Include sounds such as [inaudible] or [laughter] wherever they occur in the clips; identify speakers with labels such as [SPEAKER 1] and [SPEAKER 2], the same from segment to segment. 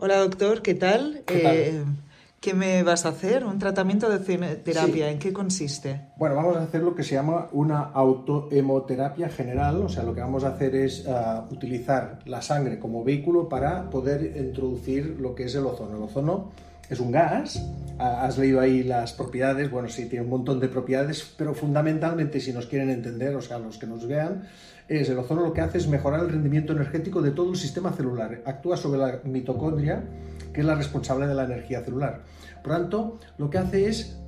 [SPEAKER 1] Hola doctor, ¿qué tal?
[SPEAKER 2] ¿Qué tal?
[SPEAKER 1] Eh, ¿Qué me vas a hacer? ¿Un tratamiento de terapia?
[SPEAKER 2] Sí.
[SPEAKER 1] ¿En qué consiste?
[SPEAKER 2] Bueno, vamos a hacer lo que se llama una autohemoterapia general, o sea, lo que vamos a hacer es ah, utilizar la sangre como vehículo para poder introducir lo que es el ozono. El ozono es un gas, has leído ahí las propiedades, bueno, sí, tiene un montón de propiedades, pero fundamentalmente, si nos quieren entender, o sea, los que nos vean, es el ozono lo que hace es mejorar el rendimiento energético de todo el sistema celular, actúa sobre la mitocondria, que es la responsable de la energía celular. Por tanto, lo que hace es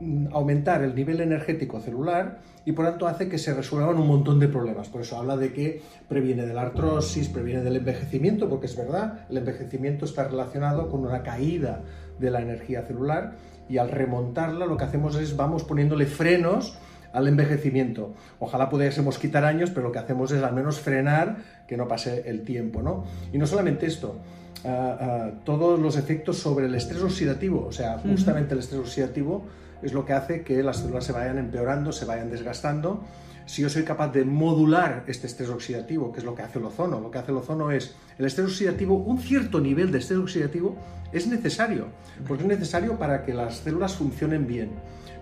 [SPEAKER 2] mm, aumentar el nivel energético celular y por tanto hace que se resuelvan un montón de problemas. Por eso habla de que previene de la artrosis, previene del envejecimiento, porque es verdad, el envejecimiento está relacionado con una caída de la energía celular y al remontarla lo que hacemos es vamos poniéndole frenos al envejecimiento. Ojalá pudiésemos quitar años, pero lo que hacemos es al menos frenar que no pase el tiempo. ¿no? Y no solamente esto, uh, uh, todos los efectos sobre el estrés oxidativo, o sea, justamente el estrés oxidativo es lo que hace que las células se vayan empeorando, se vayan desgastando. Si yo soy capaz de modular este estrés oxidativo, que es lo que hace el ozono, lo que hace el ozono es el estrés oxidativo, un cierto nivel de estrés oxidativo es necesario, porque es necesario para que las células funcionen bien.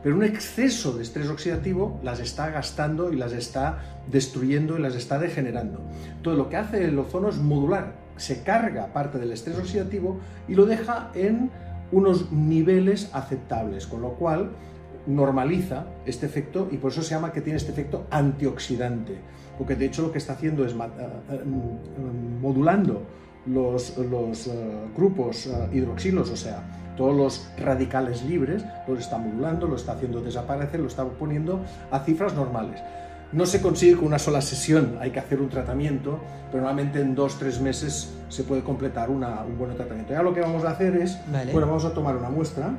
[SPEAKER 2] Pero un exceso de estrés oxidativo las está gastando y las está destruyendo y las está degenerando. Entonces lo que hace el ozono es modular, se carga parte del estrés oxidativo y lo deja en unos niveles aceptables, con lo cual normaliza este efecto y por eso se llama que tiene este efecto antioxidante, porque de hecho lo que está haciendo es modulando los, los uh, grupos hidroxilos, o sea, todos los radicales libres, los está modulando, lo está haciendo desaparecer, lo está poniendo a cifras normales. No se consigue con una sola sesión, hay que hacer un tratamiento, pero normalmente en dos, tres meses se puede completar una, un buen tratamiento. Ya lo que vamos a hacer es,
[SPEAKER 1] Vale.
[SPEAKER 2] bueno, vamos a tomar una muestra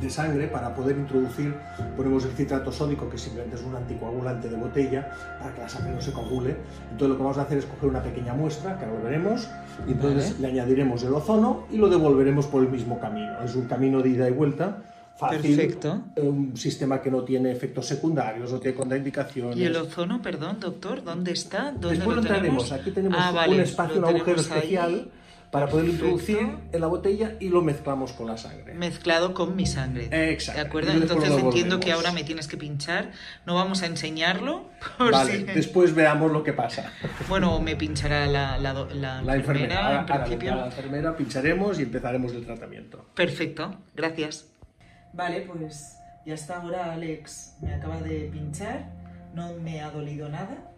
[SPEAKER 2] de sangre para poder introducir, ponemos el citrato sódico, que simplemente es un anticoagulante de botella, para que la sangre no se coagule. Entonces lo que vamos a hacer es coger una pequeña muestra, que ahora lo veremos, y entonces
[SPEAKER 1] Vale.
[SPEAKER 2] le añadiremos el ozono y lo devolveremos por el mismo camino. Es un camino de ida y vuelta. Fácil,
[SPEAKER 1] Perfecto.
[SPEAKER 2] un sistema que no tiene efectos secundarios, no tiene contraindicaciones.
[SPEAKER 1] ¿Y el ozono, perdón, doctor? ¿Dónde está? ¿Dónde
[SPEAKER 2] Después lo
[SPEAKER 1] tenemos?
[SPEAKER 2] traeremos. Aquí tenemos
[SPEAKER 1] Ah, vale,
[SPEAKER 2] un espacio, un agujero
[SPEAKER 1] ahí.
[SPEAKER 2] especial para poder introducir en la botella y lo mezclamos con la sangre.
[SPEAKER 1] Mezclado con mi sangre.
[SPEAKER 2] Exacto.
[SPEAKER 1] ¿De acuerdo? Entonces entiendo que ahora me tienes que pinchar. No vamos a enseñarlo. [laughs] Por
[SPEAKER 2] Vale,
[SPEAKER 1] si-
[SPEAKER 2] después veamos lo que pasa.
[SPEAKER 1] Bueno, me pinchará la, la, do- la
[SPEAKER 2] La enfermera.
[SPEAKER 1] en
[SPEAKER 2] Ahora, ahora
[SPEAKER 1] principio.
[SPEAKER 2] la enfermera, pincharemos y empezaremos el tratamiento.
[SPEAKER 1] Perfecto, gracias. Vale, pues ya está ahora Alex me acaba de pinchar, no me ha dolido nada.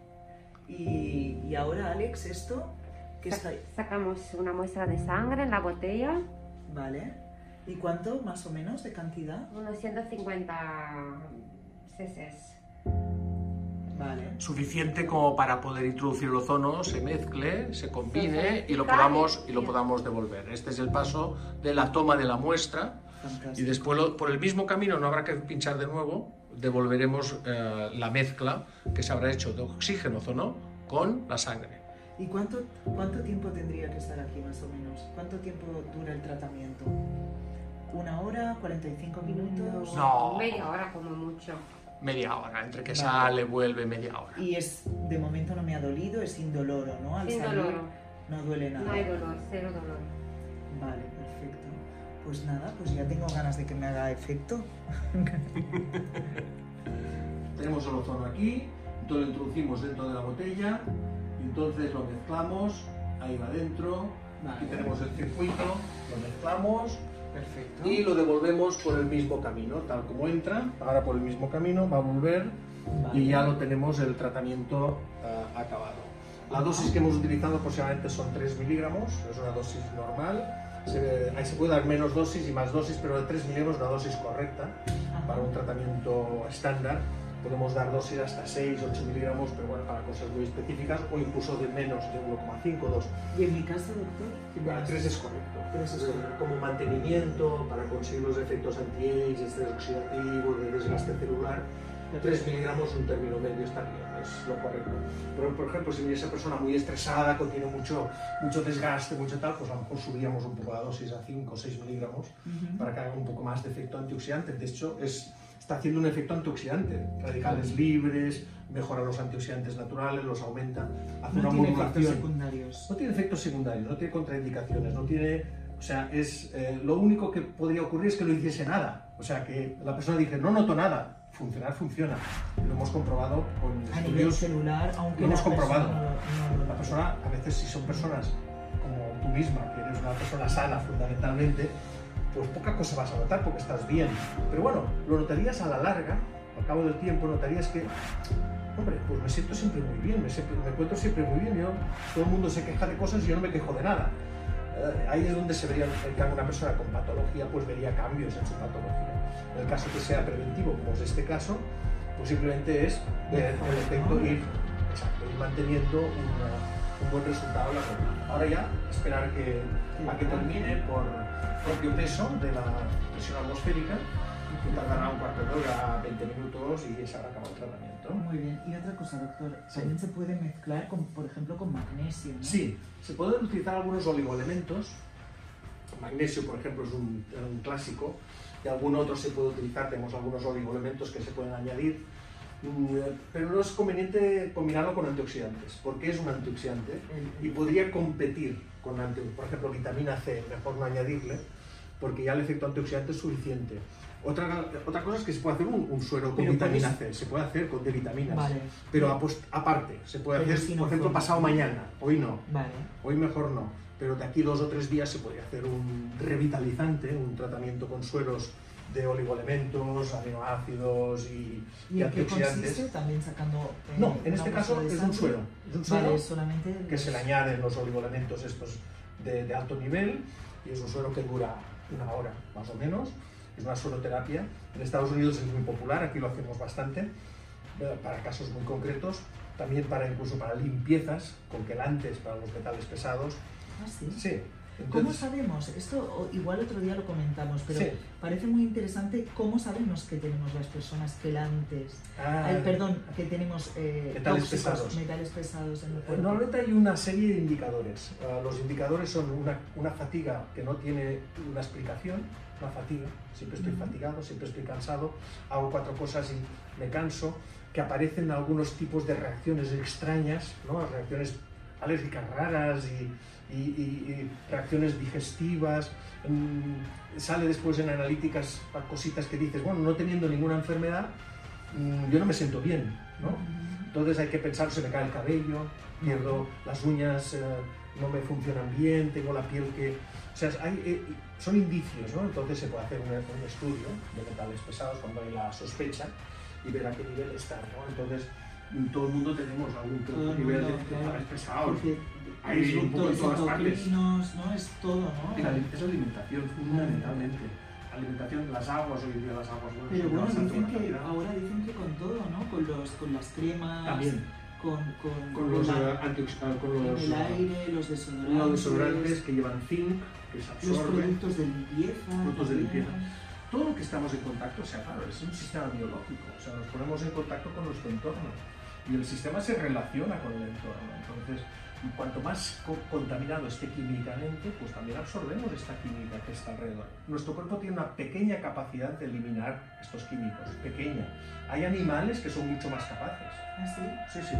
[SPEAKER 1] Y, y ahora Alex, esto, ¿qué está ahí?
[SPEAKER 3] Sacamos una muestra de sangre en la botella,
[SPEAKER 1] Vale. ¿Y cuánto más o menos de cantidad?
[SPEAKER 3] unos 150 cc.
[SPEAKER 1] Vale.
[SPEAKER 4] suficiente como para poder introducir el ozono, se mezcle, se combine y lo podamos, y lo podamos devolver. Este es el paso de la toma de la muestra y
[SPEAKER 1] Fantástico.
[SPEAKER 4] después lo- por el mismo camino no habrá que pinchar de nuevo, devolveremos eh, la mezcla que se habrá hecho de oxígeno ozono con la sangre.
[SPEAKER 1] ¿Y cuánto, cuánto tiempo tendría que estar aquí más o menos? ¿Cuánto tiempo dura el tratamiento? ¿Una hora? ¿45 minutos?
[SPEAKER 4] No.
[SPEAKER 3] Media hora como mucho.
[SPEAKER 4] Media hora, entre que
[SPEAKER 1] Vale.
[SPEAKER 4] sale, vuelve, media hora.
[SPEAKER 1] Y es, de momento no me ha dolido, es indoloro, ¿no? Al
[SPEAKER 3] Sin
[SPEAKER 1] salir
[SPEAKER 3] dolor.
[SPEAKER 1] no duele nada.
[SPEAKER 3] No hay dolor, cero dolor.
[SPEAKER 1] Vale. Pues nada, pues ya tengo ganas de que me haga efecto. [laughs]
[SPEAKER 2] Tenemos el ozono aquí, entonces lo introducimos dentro de la botella, y entonces lo mezclamos, ahí va dentro, aquí
[SPEAKER 1] Vale.
[SPEAKER 2] tenemos el circuito, lo mezclamos
[SPEAKER 1] Perfecto.
[SPEAKER 2] y lo devolvemos por el mismo camino, tal como entra, ahora por el mismo camino, va a volver
[SPEAKER 1] Vale.
[SPEAKER 2] y ya lo tenemos el tratamiento ah, acabado. La dosis que hemos utilizado aproximadamente son 3 miligramos, es una dosis normal. Se, ahí se puede dar menos dosis y más dosis, pero de 3 miligramos es una dosis correcta para un tratamiento estándar. Podemos dar dosis hasta 6, 8 miligramos, pero bueno, para cosas muy específicas, o incluso de menos de 1,5, 2.
[SPEAKER 1] ¿Y en mi caso, doctor? ¿Qué me
[SPEAKER 2] Bueno,
[SPEAKER 1] das?
[SPEAKER 2] 3 es correcto.
[SPEAKER 1] Tres es correcto.
[SPEAKER 2] Como mantenimiento, para conseguir los efectos anti-age, estrés oxidativo, de desgaste celular. 3 miligramos, un término medio está bien, es lo correcto. Pero, por ejemplo, si esa persona muy estresada, que tiene mucho, mucho desgaste, mucho tal, pues a lo mejor subiríamos un poco la dosis a 5 o 6 miligramos
[SPEAKER 1] Ujú.
[SPEAKER 2] para que haga un poco más de efecto antioxidante. De hecho, es, está haciendo un efecto antioxidante. Radicales libres, mejora los antioxidantes naturales, los aumenta, hace
[SPEAKER 1] No
[SPEAKER 2] una
[SPEAKER 1] tiene efectos
[SPEAKER 2] modulación.
[SPEAKER 1] secundarios.
[SPEAKER 2] No tiene efectos secundarios, no tiene contraindicaciones, no tiene... O sea, es, eh, lo único que podría ocurrir es que no hiciese nada. O sea, que la persona dice, no noto nada. Funcionar, funciona. Lo hemos comprobado con
[SPEAKER 1] A nivel
[SPEAKER 2] estudios.
[SPEAKER 1] celular, aunque
[SPEAKER 2] lo hemos comprobado.
[SPEAKER 1] persona no- no
[SPEAKER 2] La persona, a veces si son personas como tú misma, que eres una persona sana fundamentalmente, pues poca cosa vas a notar porque estás bien. Pero bueno, lo notarías a la larga, al cabo del tiempo, notarías que, hombre, pues me siento siempre muy bien, me, siempre- me encuentro siempre muy bien. Yo, todo el mundo se queja de cosas y yo no me quejo de nada. Ahí es donde se vería, en una persona con patología, pues vería cambios en su patología. En el caso que sea preventivo, como es este caso, pues simplemente es el efecto ir, ir manteniendo un buen resultado a largo plazo. Ahora ya esperar que, a que termine por propio peso de la presión atmosférica, tardará un cuarto de hora, 20 minutos y se habrá acabado el tratamiento.
[SPEAKER 1] Muy bien. Y otra cosa, doctor,
[SPEAKER 2] Sí.
[SPEAKER 1] también se puede mezclar, con, por ejemplo, con magnesio. ¿no?
[SPEAKER 2] Sí, se pueden utilizar algunos oligoelementos. Magnesio, por ejemplo, es un, un clásico. Y algún otro se puede utilizar. Tenemos algunos oligoelementos que se pueden añadir. Mm, Pero no es conveniente combinarlo con antioxidantes, porque es un antioxidante y podría competir con, por ejemplo, vitamina C, mejor no añadirle, porque ya el efecto antioxidante es suficiente. Otra, otra cosa es que se puede hacer un, un suero con
[SPEAKER 1] Pero
[SPEAKER 2] vitamina C, se puede hacer con de vitaminas,
[SPEAKER 1] Vale.
[SPEAKER 2] pero apos- aparte, se puede
[SPEAKER 1] Pero
[SPEAKER 2] hacer,
[SPEAKER 1] si no
[SPEAKER 2] por ejemplo,
[SPEAKER 1] forma.
[SPEAKER 2] pasado mañana, hoy no.
[SPEAKER 1] Vale.
[SPEAKER 2] Hoy mejor no, pero de aquí dos o tres días se podría hacer un revitalizante, un tratamiento con sueros de oligoelementos, aminoácidos y,
[SPEAKER 1] ¿Y
[SPEAKER 2] y
[SPEAKER 1] en qué
[SPEAKER 2] antioxidantes.
[SPEAKER 1] consiste? También sacando. eh,
[SPEAKER 2] No, en este caso es un suero. Es un suero
[SPEAKER 1] Vale, solamente.
[SPEAKER 2] que se le
[SPEAKER 1] los-
[SPEAKER 2] añaden los oligoelementos estos de, de alto nivel y es un suero que dura una hora más o menos. Es una sueroterapia. En Estados Unidos es muy popular, aquí lo hacemos bastante, eh, para casos muy concretos. También para incluso para limpiezas con quelantes para los metales pesados.
[SPEAKER 1] Ah, sí.
[SPEAKER 2] Sí.
[SPEAKER 1] ¿Cómo sabemos? Esto igual otro día lo comentamos, pero
[SPEAKER 2] Sí.
[SPEAKER 1] parece muy interesante cómo sabemos que tenemos las personas quelantes.
[SPEAKER 2] Ah,
[SPEAKER 1] Ay, perdón, que tenemos eh,
[SPEAKER 2] Metales
[SPEAKER 1] tóxicos,
[SPEAKER 2] pesados.
[SPEAKER 1] metales pesados en el cuerpo.
[SPEAKER 2] Normalmente hay una serie de indicadores. Ah, los indicadores son una, una fatiga que no tiene una explicación, una fatiga, siempre estoy
[SPEAKER 1] Ujú.
[SPEAKER 2] fatigado, siempre estoy cansado, hago cuatro cosas y me canso, que aparecen algunos tipos de reacciones extrañas, ¿no? reacciones alérgicas raras y, y- reacciones digestivas. Mm, sale después en analíticas cositas que dices, bueno, no teniendo ninguna enfermedad, mm, yo no me siento bien, ¿no? Entonces hay que pensar, se me cae el cabello, pierdo las uñas, eh, no me funcionan bien, tengo la piel que... O sea, hay, eh, son indicios, ¿no? Entonces se puede hacer un, un estudio de metales pesados cuando hay la sospecha y ver a qué nivel están, ¿no? Entonces todo el mundo tenemos algún nivel de.
[SPEAKER 1] Porque
[SPEAKER 2] Hay
[SPEAKER 1] los
[SPEAKER 2] un poco en todas partes.
[SPEAKER 1] ¿no? Es todo,
[SPEAKER 2] la
[SPEAKER 1] ¿no?
[SPEAKER 2] alim- es alimentación, fundamentalmente. Alimentación, las aguas, hoy en día las aguas bueno,
[SPEAKER 1] Pero bueno, dicen que
[SPEAKER 2] calidad.
[SPEAKER 1] ahora dicen que con todo, ¿no? Con los con las cremas,
[SPEAKER 2] También,
[SPEAKER 1] con, con,
[SPEAKER 2] con los,
[SPEAKER 1] la-
[SPEAKER 2] eh, antiox- eh, con los,
[SPEAKER 1] el
[SPEAKER 2] eh,
[SPEAKER 1] aire, los desodorantes,
[SPEAKER 2] los desodorantes que llevan zinc, que se
[SPEAKER 1] los
[SPEAKER 2] absorben.
[SPEAKER 1] productos de limpieza.
[SPEAKER 2] Productos de limpieza. todo lo que estamos en contacto, o sea, claro, es un sistema biológico, o sea, nos ponemos en contacto con nuestro entorno y el sistema se relaciona con el entorno. Entonces, cuanto más co- contaminado esté químicamente, pues también absorbemos esta química que está alrededor. Nuestro cuerpo tiene una pequeña capacidad de eliminar estos químicos, pequeña. Hay animales que son mucho más capaces.
[SPEAKER 1] ¿Ah, sí?
[SPEAKER 2] Sí, sí.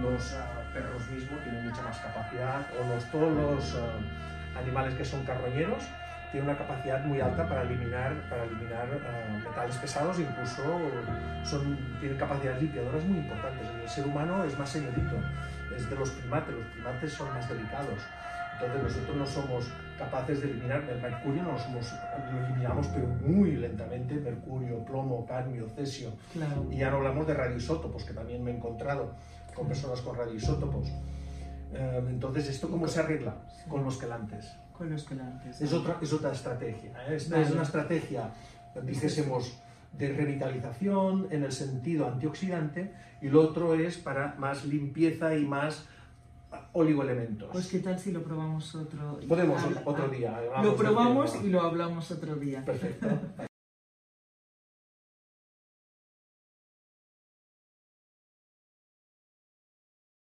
[SPEAKER 2] Los ah, perros mismos tienen mucha más capacidad, o los, todos los ah, animales que son carroñeros tienen una capacidad muy alta para eliminar, para eliminar ah, metales pesados, incluso son, tienen capacidades limpiadoras muy importantes. El ser humano es más señorito, es de los primates, los primates son más delicados. Entonces nosotros no somos capaces de eliminar el mercurio, no lo, somos, lo eliminamos pero muy lentamente, mercurio, plomo, cadmio, cesio,
[SPEAKER 1] Claro.
[SPEAKER 2] y ya no hablamos de radioisótopos, que también me he encontrado con personas con radioisótopos. Eh, entonces, ¿esto cómo se arregla? Con los quelantes.
[SPEAKER 1] Con los quelantes.
[SPEAKER 2] Es otra, es otra estrategia. ¿eh? Esta
[SPEAKER 1] Vale.
[SPEAKER 2] es una estrategia, dijésemos, de revitalización en el sentido antioxidante y lo otro es para más limpieza y más oligoelementos.
[SPEAKER 1] Pues qué tal si lo probamos otro
[SPEAKER 2] Podemos
[SPEAKER 1] Habla-
[SPEAKER 2] otro
[SPEAKER 1] ah,
[SPEAKER 2] día. hablamos
[SPEAKER 1] Lo probamos y lo hablamos otro día.
[SPEAKER 2] Perfecto. [laughs]